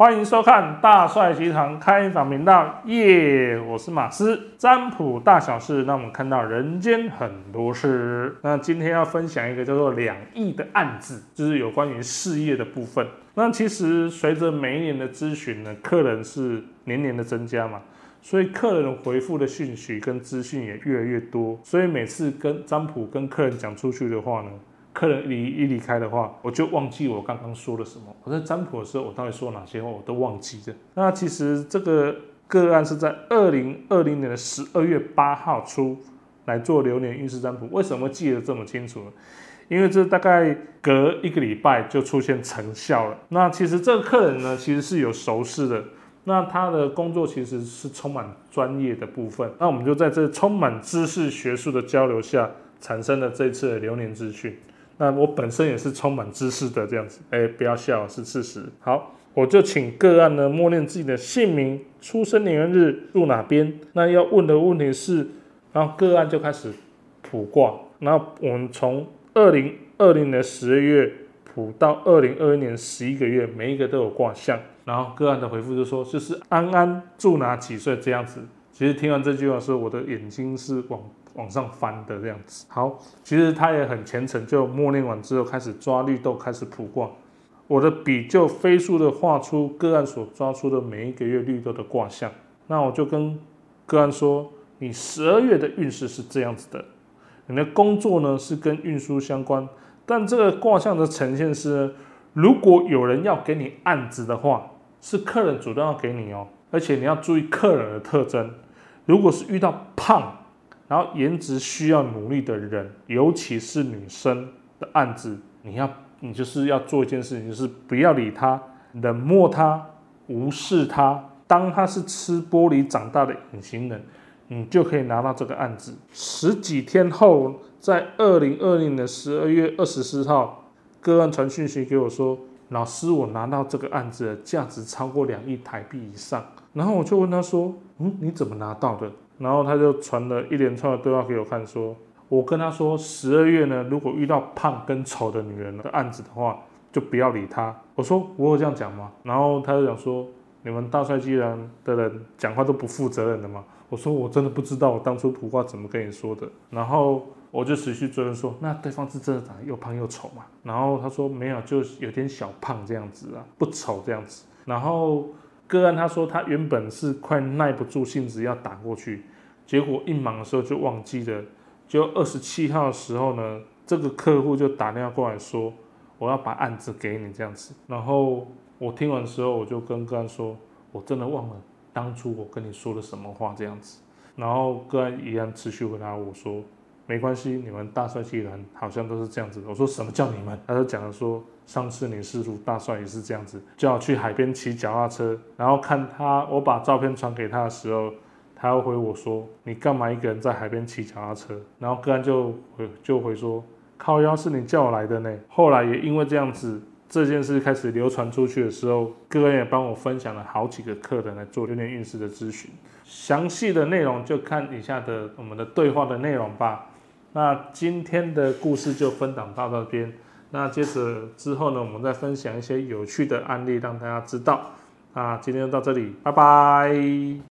欢迎收看大帅集团开房频道，耶！我是马斯，占卜大小事，让我们看到人间很多事。那今天要分享一个叫做两亿的案子，就是有关于事业的部分。那其实随着每一年的咨询呢，客人是年年的增加嘛，所以客人回复的讯息跟资讯也越来越多，所以每次跟占卜跟客人讲出去的话呢。客人离一离开的话，我就忘记我刚刚说了什么。我在占卜的时候，我到底说哪些话，我都忘记了。那其实这个个案是在二零二零年的十二月八号出来做流年运势占卜。为什么记得这么清楚呢？因为这大概隔一个礼拜就出现成效了。那其实这个客人呢，其实是有熟识的。那他的工作其实是充满专业的部分。那我们就在这充满知识学术的交流下，产生了这次的流年资讯。那我本身也是充满知识的这样子，哎，不要笑，是事实。好，我就请个案呢默念自己的姓名、出生年月日、住哪边。那要问的问题是，然后个案就开始卜卦。然后我们从二零二零年十二月卜到二零二一年十一个月，每一个都有卦象。然后个案的回复就说，就是安安住哪几岁这样子。其实听完这句话时候，我的眼睛是往。往上翻的这样子，好，其实他也很虔诚，就默念完之后开始抓绿豆，开始卜卦。我的笔就飞速的画出个案所抓出的每一个月绿豆的卦象。那我就跟个案说，你十二月的运势是这样子的，你的工作呢是跟运输相关，但这个卦象的呈现是，如果有人要给你案子的话，是客人主动要给你哦，而且你要注意客人的特征，如果是遇到胖。然后颜值需要努力的人，尤其是女生的案子，你要你就是要做一件事情，就是不要理他，冷漠他，无视他。当他是吃玻璃长大的隐形人，你就可以拿到这个案子。十几天后，在二零二零年十二月二十四号，个案传讯息给我说，老师，我拿到这个案子的价值超过两亿台币以上。然后我就问他说，嗯，你怎么拿到的？然后他就传了一连串的对话给我看，说我跟他说，十二月呢，如果遇到胖跟丑的女人的案子的话，就不要理他。我说我有这样讲吗？然后他就讲说，你们大帅既然的人讲话都不负责任的嘛。我说我真的不知道我当初普卦怎么跟你说的。然后我就持续追问说，那对方是真的长得又胖又丑嘛？然后他说没有，就有点小胖这样子啊，不丑这样子。然后。个案他说他原本是快耐不住性子要打过去，结果一忙的时候就忘记了。就二十七号的时候呢，这个客户就打电话过来说，我要把案子给你这样子。然后我听完之后，我就跟个案说，我真的忘了当初我跟你说的什么话这样子。然后个案一样持续回答我说。没关系，你们大帅集团好像都是这样子。我说什么叫你们？他就讲了说，上次你师傅大帅也是这样子，叫我去海边骑脚踏车，然后看他，我把照片传给他的时候，他又回我说，你干嘛一个人在海边骑脚踏车？然后个人就回就回说，靠腰是你叫我来的呢。后来也因为这样子，这件事开始流传出去的时候，个人也帮我分享了好几个客人来做流年运势的咨询，详细的内容就看以下的我们的对话的内容吧。那今天的故事就分享到这边。那接着之后呢，我们再分享一些有趣的案例，让大家知道。那今天就到这里，拜拜。